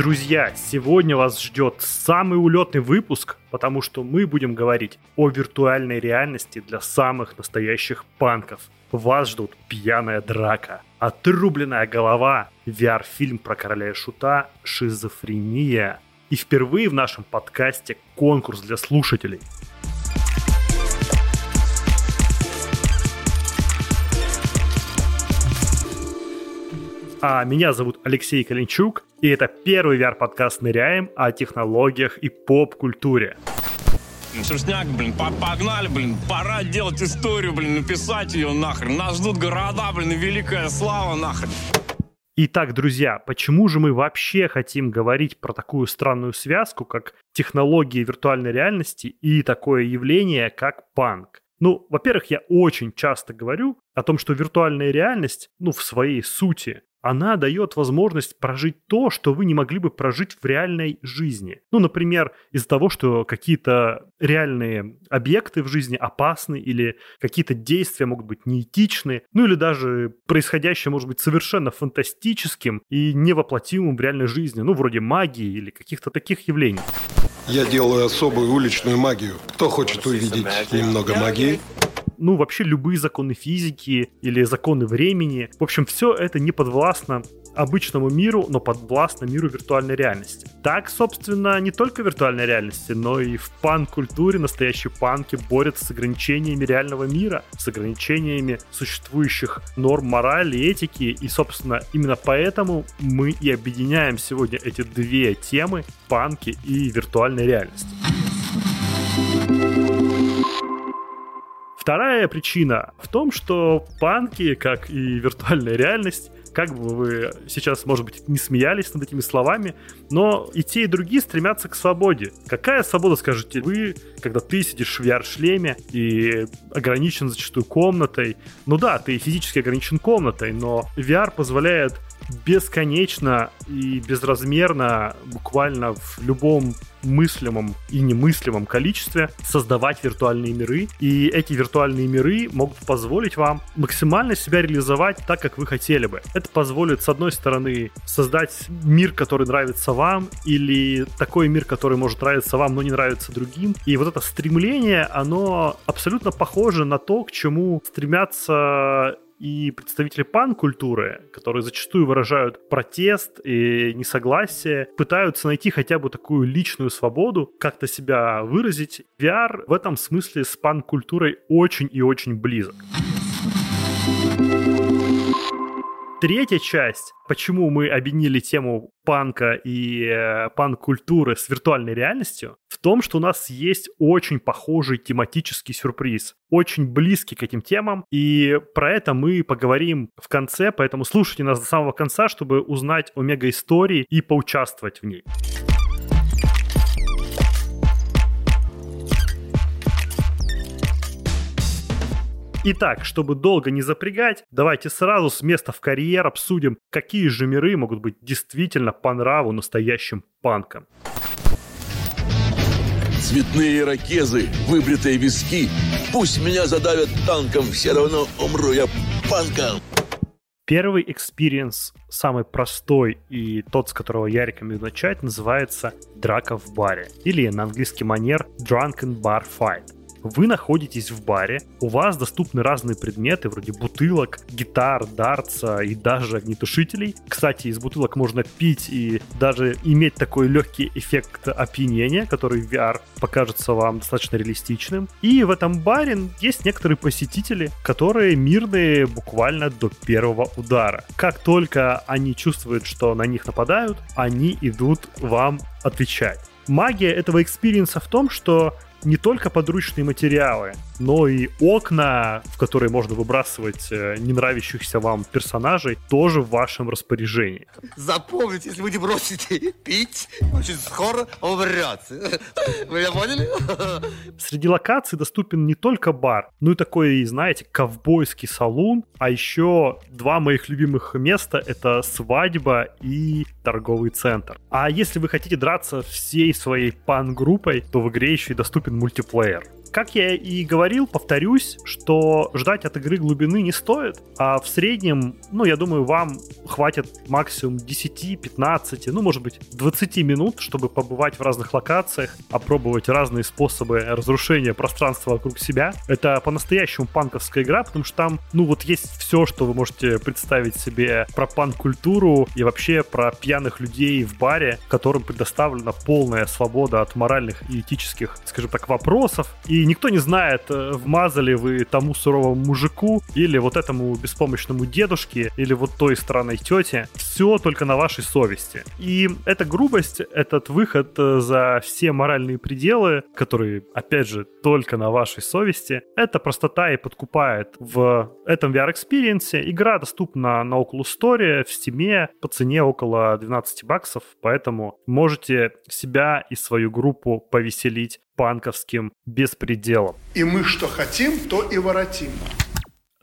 Друзья, сегодня вас ждет самый улетный выпуск, потому что мы будем говорить о виртуальной реальности для самых настоящих панков. Вас ждут пьяная драка, отрубленная голова, VR-фильм про короля и шута, шизофрения. И впервые в нашем подкасте конкурс для слушателей – А меня зовут Алексей Калинчук, и это первый VR-подкаст «Ныряем» о технологиях и поп-культуре. Ну, Шерстняк, блин, погнали, блин, пора делать историю, блин, написать ее нахрен. Нас ждут города, блин, и великая слава нахрен. Итак, друзья, почему же мы вообще хотим говорить про такую странную связку, как технологии виртуальной реальности и такое явление, как панк? Ну, во-первых, я очень часто говорю о том, что виртуальная реальность, ну, в своей сути, она дает возможность прожить то, что вы не могли бы прожить в реальной жизни. Ну, например, из-за того, что какие-то реальные объекты в жизни опасны или какие-то действия могут быть неэтичны, ну или даже происходящее может быть совершенно фантастическим и невоплотимым в реальной жизни, ну, вроде магии или каких-то таких явлений. Я делаю особую уличную магию. Кто хочет увидеть немного магии? Ну, вообще любые законы физики или законы времени. В общем, все это не подвластно обычному миру, но подвластно миру виртуальной реальности. Так, собственно, не только в виртуальной реальности, но и в панк-культуре настоящие панки борются с ограничениями реального мира, с ограничениями существующих норм морали, этики, и, собственно, именно поэтому мы и объединяем сегодня эти две темы — панки и виртуальной реальности. Вторая причина в том, что панки, как и виртуальная реальность, как бы вы сейчас, может быть, не смеялись над этими словами, но и те, и другие стремятся к свободе. Какая свобода, скажете вы, когда ты сидишь в VR-шлеме и ограничен зачастую комнатой? Ну да, ты физически ограничен комнатой, но VR позволяет бесконечно и безразмерно, буквально в любом мыслимом и немыслимом количестве создавать виртуальные миры. И эти виртуальные миры могут позволить вам максимально себя реализовать так, как вы хотели бы. Это позволит, с одной стороны, создать мир, который нравится вам, или такой мир, который может нравиться вам, но не нравится другим. И вот это стремление, оно абсолютно похоже на то, к чему стремятся и представители пан-культуры, которые зачастую выражают протест и несогласие, пытаются найти хотя бы такую личную свободу, как-то себя выразить. VR в этом смысле с пан-культурой очень и очень близок. Третья часть, почему мы объединили тему панка и э, панк-культуры с виртуальной реальностью, том, что у нас есть очень похожий тематический сюрприз, очень близкий к этим темам, и про это мы поговорим в конце, поэтому слушайте нас до самого конца, чтобы узнать о мега-истории и поучаствовать в ней. Итак, чтобы долго не запрягать, давайте сразу с места в карьер обсудим, какие же миры могут быть действительно по нраву настоящим панкам. Цветные ирокезы, выбритые виски. Пусть меня задавят танком, все равно умру я панком. Первый experience, самый простой и тот, с которого я рекомендую начать, называется «Драка в баре» или на английский манер «Drunken Bar Fight». Вы находитесь в баре, у вас доступны разные предметы, вроде бутылок, гитар, дартса и даже огнетушителей. Кстати, из бутылок можно пить и даже иметь такой легкий эффект опьянения, который в VR покажется вам достаточно реалистичным. И в этом баре есть некоторые посетители, которые мирные буквально до первого удара. Как только они чувствуют, что на них нападают, они идут вам отвечать. Магия этого experience а в том, что не только подручные материалы, но и окна, в которые можно выбрасывать э, не нравящихся вам персонажей, тоже в вашем распоряжении. Запомните, если вы не бросите пить, очень скоро умрете. Вы меня поняли? Среди локаций доступен не только бар, но и такой, знаете, ковбойский салон, а еще два моих любимых места — это свадьба и торговый центр. А если вы хотите драться всей своей пан-группой, то в игре еще и доступен мультиплеер. Как я и говорил, повторюсь, что ждать от игры глубины не стоит, а в среднем, ну, я думаю, вам хватит максимум 10-15, ну, может быть, 20 минут, чтобы побывать в разных локациях, опробовать разные способы разрушения пространства вокруг себя. Это по-настоящему панковская игра, потому что там, ну, вот есть все, что вы можете представить себе про панк-культуру и вообще про пьяных людей в баре, которым предоставлена полная свобода от моральных и этических, скажем так, вопросов. И никто не знает, э, вмазали вы тому суровому мужику или вот этому беспомощному дедушке или вот той странной тете. Все только на вашей совести. И эта грубость, этот выход э, за все моральные пределы, которые, опять же, только на вашей совести, эта простота и подкупает в этом VR-experience е. Игра доступна на Oculus Store, в Steam по цене около 12 баксов, поэтому можете себя и свою группу повеселить панковским беспределом. И мы что хотим, то и воротим.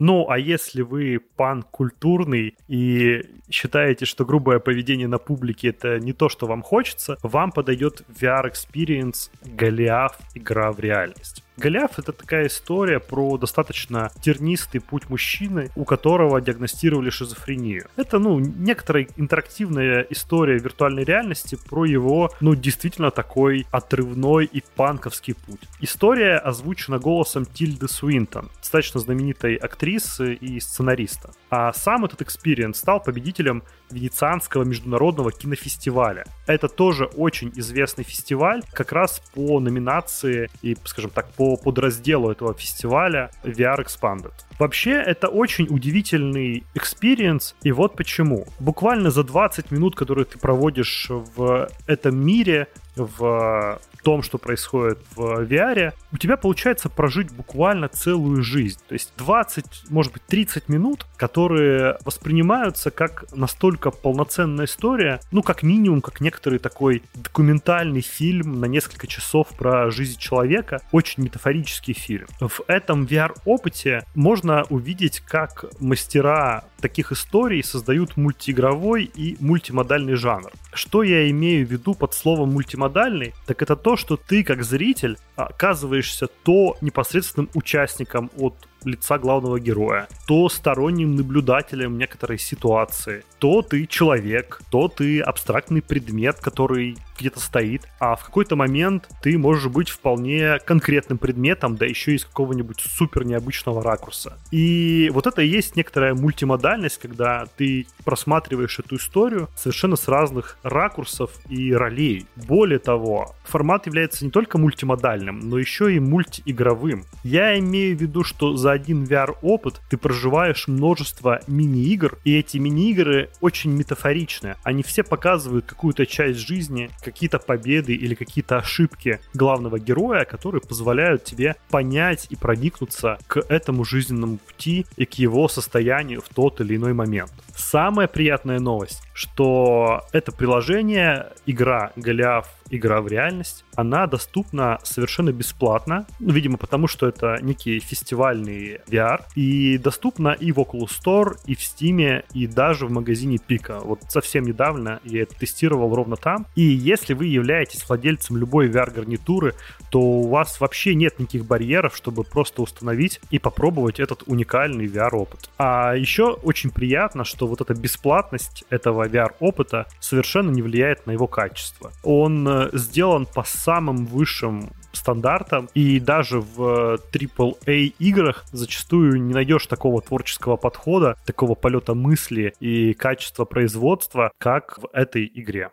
Ну, а если вы панк культурный и считаете, что грубое поведение на публике это не то, что вам хочется, вам подойдет VR Experience Голиаф игра в реальность. Голиаф — это такая история про достаточно тернистый путь мужчины, у которого диагностировали шизофрению. Это, ну, некоторая интерактивная история виртуальной реальности про его, ну, действительно такой отрывной и панковский путь. История озвучена голосом Тильды Суинтон, достаточно знаменитой актрисы и сценариста. А сам этот experience стал победителем Венецианского международного кинофестиваля. Это тоже очень известный фестиваль, как раз по номинации и, скажем так, по подразделу этого фестиваля VR Expanded. Вообще, это очень удивительный experience, и вот почему. Буквально за 20 минут, которые ты проводишь в этом мире, в том, что происходит в VR, у тебя получается прожить буквально целую жизнь. То есть 20, может быть, 30 минут, которые воспринимаются как настолько полноценная история, ну, как минимум, как некоторый такой документальный фильм на несколько часов про жизнь человека, очень метафорический фильм. В этом VR-опыте можно увидеть, как мастера таких историй создают мультиигровой и мультимодальный жанр. Что я имею в виду под словом мультимодальный, так это то, что ты как зритель оказываешься то непосредственным участником от лица главного героя, то сторонним наблюдателем некоторой ситуации, то ты человек, то ты абстрактный предмет, который где-то стоит, а в какой-то момент ты можешь быть вполне конкретным предметом, да еще из какого-нибудь супер необычного ракурса. И вот это и есть некоторая мультимодальность, когда ты просматриваешь эту историю совершенно с разных ракурсов и ролей. Более того, формат является не только мультимодальным, но еще и мультиигровым. Я имею в виду, что за один VR-опыт ты проживаешь множество мини-игр, и эти мини-игры очень метафоричны. Они все показывают какую-то часть жизни, какие-то победы или какие-то ошибки главного героя, которые позволяют тебе понять и проникнуться к этому жизненному пути и к его состоянию в тот или иной момент. Самая приятная новость, что это приложение, игра Голиаф игра в реальность, она доступна совершенно бесплатно, ну, видимо, потому что это некий фестивальный VR, и доступна и в Oculus Store, и в Steam, и даже в магазине Пика. Вот совсем недавно я это тестировал ровно там. И если вы являетесь владельцем любой VR-гарнитуры, то у вас вообще нет никаких барьеров, чтобы просто установить и попробовать этот уникальный VR-опыт. А еще очень приятно, что вот эта бесплатность этого VR-опыта совершенно не влияет на его качество. Он э, сделан по самым высшим стандартам, и даже в AAA играх зачастую не найдешь такого творческого подхода, такого полета мысли и качества производства, как в этой игре.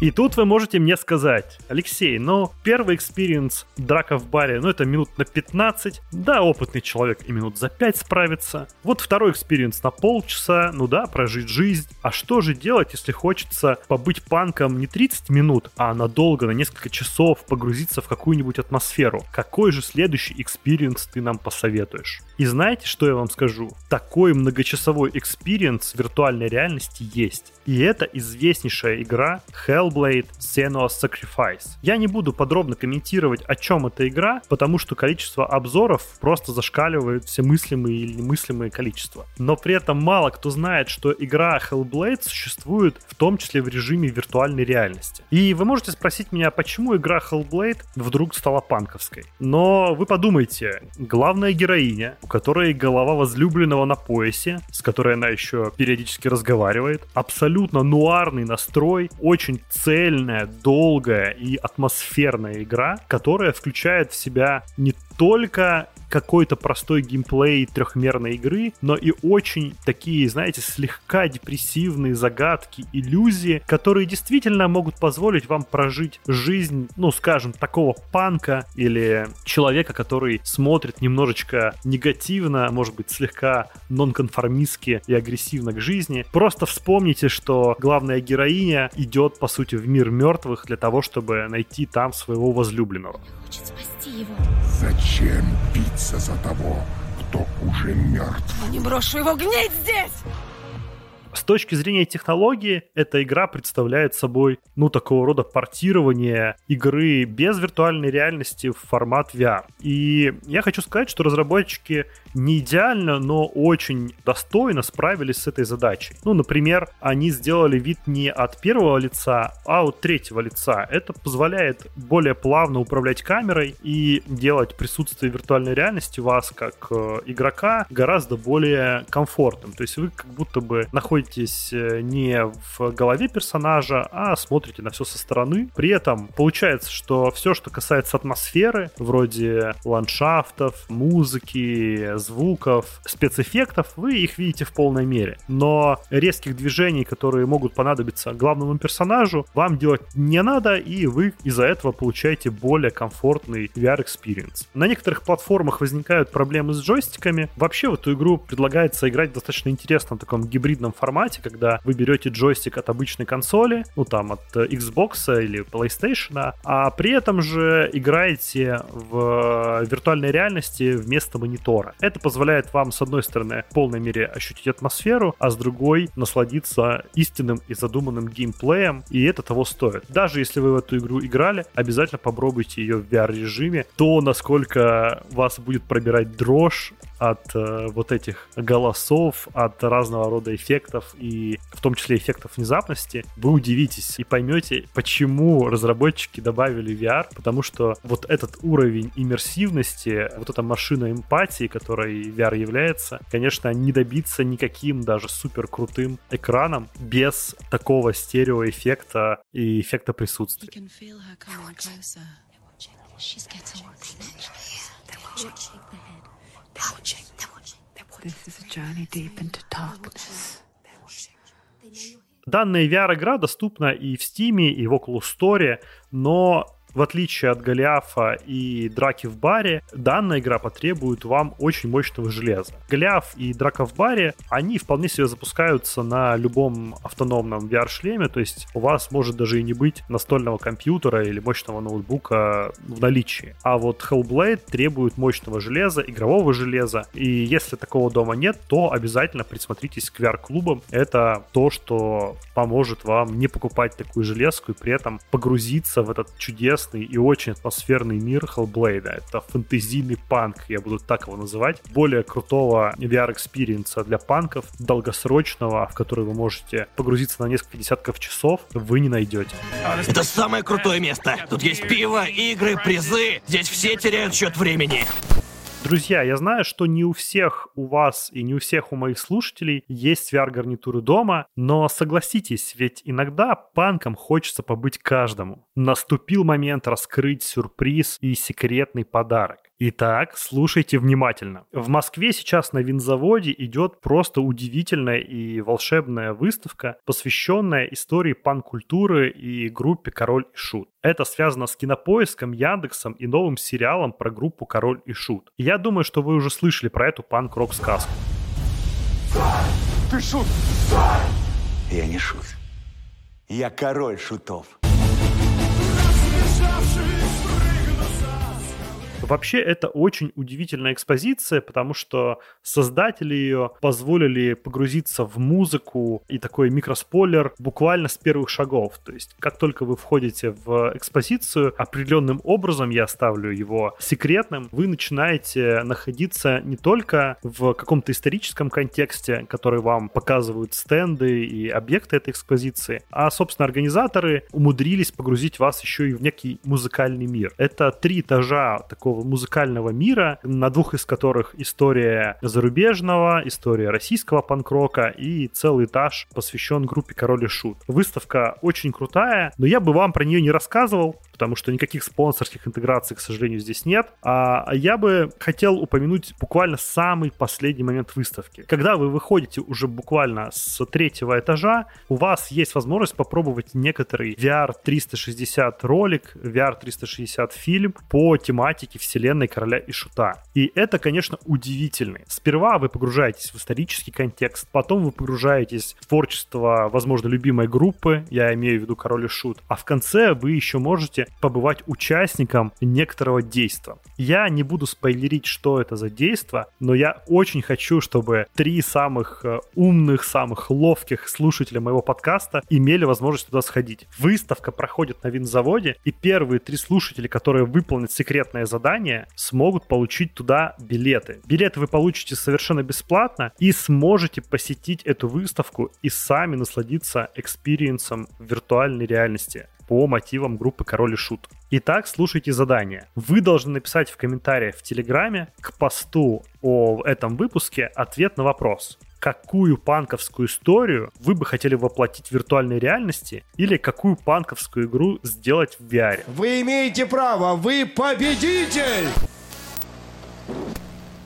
И тут вы можете мне сказать, Алексей, ну, первый experience драка в баре, ну, это минут на 15. Да, опытный человек и минут за 5 справится. Вот второй experience на полчаса, ну да, прожить жизнь. А что же делать, если хочется побыть панком не 30 минут, а надолго, на несколько часов погрузиться в какую-нибудь атмосферу? Какой же следующий experience ты нам посоветуешь? И знаете, что я вам скажу? Такой многочасовой experience виртуальной реальности есть. И это известнейшая игра Hellblade Senua's Sacrifice. Я не буду подробно комментировать, о чем эта игра, потому что количество обзоров просто зашкаливает все мыслимые или немыслимые количества. Но при этом мало кто знает, что игра Hellblade существует в том числе в режиме виртуальной реальности. И вы можете спросить меня, почему игра Hellblade вдруг стала панковской. Но вы подумайте, главная героиня, которой голова возлюбленного на поясе, с которой она еще периодически разговаривает, абсолютно нуарный настрой, очень цельная, долгая и атмосферная игра, которая включает в себя не только какой-то простой геймплей трехмерной игры, но и очень такие, знаете, слегка депрессивные загадки, иллюзии, которые действительно могут позволить вам прожить жизнь, ну, скажем, такого панка или человека, который смотрит немножечко негативно, может быть, слегка нонконформистски и агрессивно к жизни. Просто вспомните, что главная героиня идет, по сути, в мир мертвых для того, чтобы найти там своего возлюбленного. Хочет спасти его. Зачем биться за того, кто уже мертв? Я не брошу его гнить здесь! С точки зрения технологии, эта игра представляет собой, ну, такого рода портирование игры без виртуальной реальности в формат VR. И я хочу сказать, что разработчики не идеально, но очень достойно справились с этой задачей. Ну, например, они сделали вид не от первого лица, а от третьего лица. Это позволяет более плавно управлять камерой и делать присутствие виртуальной реальности вас как э, игрока гораздо более комфортным. То есть вы как будто бы находитесь э, не в голове персонажа, а смотрите на все со стороны. При этом получается, что все, что касается атмосферы, вроде ландшафтов, музыки, звуков, спецэффектов, вы их видите в полной мере. Но резких движений, которые могут понадобиться главному персонажу, вам делать не надо, и вы из-за этого получаете более комфортный VR-experience. На некоторых платформах возникают проблемы с джойстиками. Вообще в эту игру предлагается играть в достаточно интересном таком гибридном формате, когда вы берете джойстик от обычной консоли, ну там от Xbox или PlayStation, а при этом же играете в виртуальной реальности вместо монитора. Это позволяет вам, с одной стороны, в полной мере ощутить атмосферу, а с другой насладиться истинным и задуманным геймплеем, и это того стоит. Даже если вы в эту игру играли, обязательно попробуйте ее в VR-режиме. То, насколько вас будет пробирать дрожь от э, вот этих голосов, от разного рода эффектов и в том числе эффектов внезапности, вы удивитесь и поймете, почему разработчики добавили VR, потому что вот этот уровень иммерсивности, вот эта машина эмпатии, которой VR является, конечно, не добиться никаким даже супер крутым экраном без такого стереоэффекта и эффекта присутствия. She's getting This is a journey deep into darkness. Данная VR-игра доступна и в Steam, и в Oculus Store, но в отличие от Голиафа и драки в баре, данная игра потребует вам очень мощного железа. Голиаф и драка в баре, они вполне себе запускаются на любом автономном VR-шлеме, то есть у вас может даже и не быть настольного компьютера или мощного ноутбука в наличии. А вот Hellblade требует мощного железа, игрового железа, и если такого дома нет, то обязательно присмотритесь к VR-клубам. Это то, что поможет вам не покупать такую железку и при этом погрузиться в этот чудесный интересный и очень атмосферный мир Hellblade. Это фэнтезийный панк, я буду так его называть. Более крутого VR-experience а для панков, долгосрочного, в который вы можете погрузиться на несколько десятков часов, вы не найдете. Это самое крутое место. Тут есть пиво, игры, призы. Здесь все теряют счет времени. Друзья, я знаю, что не у всех у вас и не у всех у моих слушателей есть VR-гарнитуры дома, но согласитесь, ведь иногда панком хочется побыть каждому. Наступил момент раскрыть сюрприз и секретный подарок. Итак, слушайте внимательно. В Москве сейчас на Винзаводе идет просто удивительная и волшебная выставка, посвященная истории пан-культуры и группе «Король и Шут». Это связано с кинопоиском, Яндексом и новым сериалом про группу «Король и Шут». Я думаю, что вы уже слышали про эту панк-рок сказку. Ты шут! Я не шут. Я король шутов. Вообще, это очень удивительная экспозиция, потому что создатели ее позволили погрузиться в музыку и такой микроспойлер буквально с первых шагов. То есть, как только вы входите в экспозицию, определенным образом, я оставлю его секретным, вы начинаете находиться не только в каком-то историческом контексте, который вам показывают стенды и объекты этой экспозиции, а, собственно, организаторы умудрились погрузить вас еще и в некий музыкальный мир. Это три этажа такого музыкального мира, на двух из которых история зарубежного, история российского панк-рока и целый этаж посвящен группе Король и Шут. Выставка очень крутая, но я бы вам про нее не рассказывал, потому что никаких спонсорских интеграций, к сожалению, здесь нет. А я бы хотел упомянуть буквально самый последний момент выставки. Когда вы выходите уже буквально с третьего этажа, у вас есть возможность попробовать некоторый VR 360 ролик, VR 360 фильм по тематике вселенной Короля и Шута. И это, конечно, удивительный. Сперва вы погружаетесь в исторический контекст, потом вы погружаетесь в творчество, возможно, любимой группы, я имею в виду Король и Шут, а в конце вы еще можете побывать участником некоторого действия. Я не буду спойлерить, что это за действие, но я очень хочу, чтобы три самых э, умных, самых ловких слушателя моего подкаста имели возможность туда сходить. Выставка проходит на винзаводе, и первые три слушателя, которые выполнят секретное задание, смогут получить туда билеты. Билеты вы получите совершенно бесплатно и сможете посетить эту выставку и сами насладиться экспириенсом виртуальной реальности по мотивам группы Король и Шут. Итак, слушайте задание. Вы должны написать в комментариях в Телеграме к посту о этом выпуске ответ на вопрос какую панковскую историю вы бы хотели воплотить в виртуальной реальности или какую панковскую игру сделать в VR. Вы имеете право, вы победитель!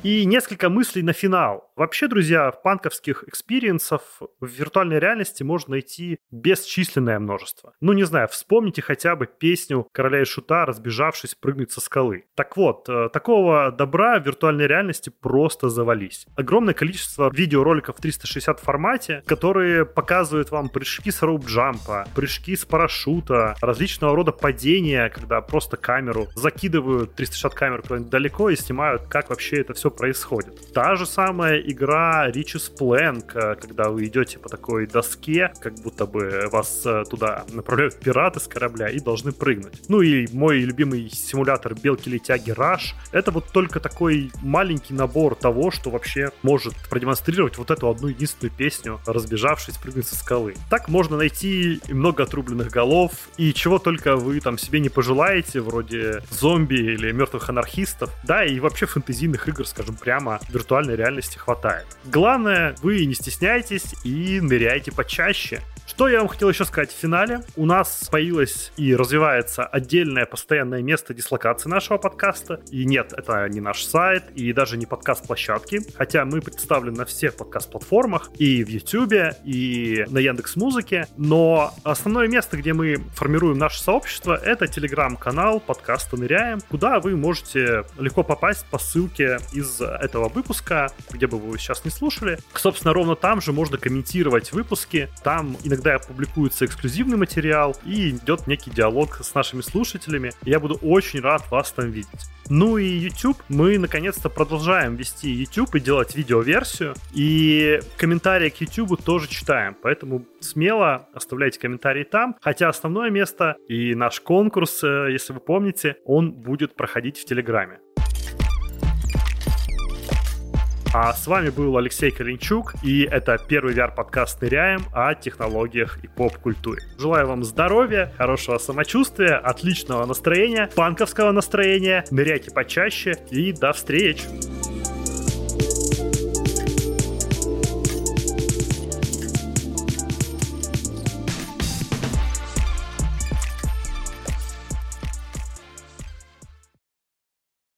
И несколько мыслей на финал. Вообще, друзья, панковских экспириенсов в виртуальной реальности можно найти бесчисленное множество. Ну, не знаю, вспомните хотя бы песню «Короля и Шута», разбежавшись, прыгнуть со скалы. Так вот, э, такого добра в виртуальной реальности просто завались. Огромное количество видеороликов в 360 формате, которые показывают вам прыжки с роуп-джампа, прыжки с парашюта, различного рода падения, когда просто камеру закидывают 360 камер куда-нибудь далеко и снимают, как вообще это все происходит. Та же самая игра Richie's Plank, когда вы идете по такой доске, как будто бы вас э, туда направляют пираты с корабля и должны прыгнуть. Ну и мой любимый симулятор Белки-летяги Rush, это вот только такой маленький набор того, что вообще может продемонстрировать вот эту одну единственную песню, разбежавшись прыгнуть со скалы. Так можно найти много отрубленных голов и чего только вы там себе не пожелаете, вроде зомби или мертвых анархистов, да, и вообще фэнтезийных игр, скажем, скажем прямо, виртуальной реальности хватает. Главное, вы не стесняйтесь и ныряйте почаще. Что я вам хотел еще сказать в финале? У нас появилось и развивается отдельное постоянное место дислокации нашего подкаста. И нет, это не наш сайт, и даже не подкаст площадки. Хотя мы представлены на всех подкаст-платформах, и в YouTube, и на Яндекс Музыке. Но основное место, где мы формируем наше сообщество, это телеграм-канал подкаста «Ныряем», куда вы можете легко попасть по ссылке из этого выпуска, где бы вы сейчас не слушали. Собственно, ровно там же можно комментировать выпуски. Там иногда иногда публикуется эксклюзивный материал и идет некий диалог с нашими слушателями. Я буду очень рад вас там видеть. Ну и YouTube. Мы наконец-то продолжаем вести YouTube и делать видеоверсию. И комментарии к YouTube тоже читаем. Поэтому смело оставляйте комментарии там. Хотя основное место и наш конкурс, э, если вы помните, он будет проходить в Телеграме. А с вами был Алексей Калинчук, и это первый VR-подкаст «Ныряем» о технологиях и поп-культуре. Желаю вам здоровья, хорошего самочувствия, отличного настроения, панковского настроения, ныряйте почаще и до встречи!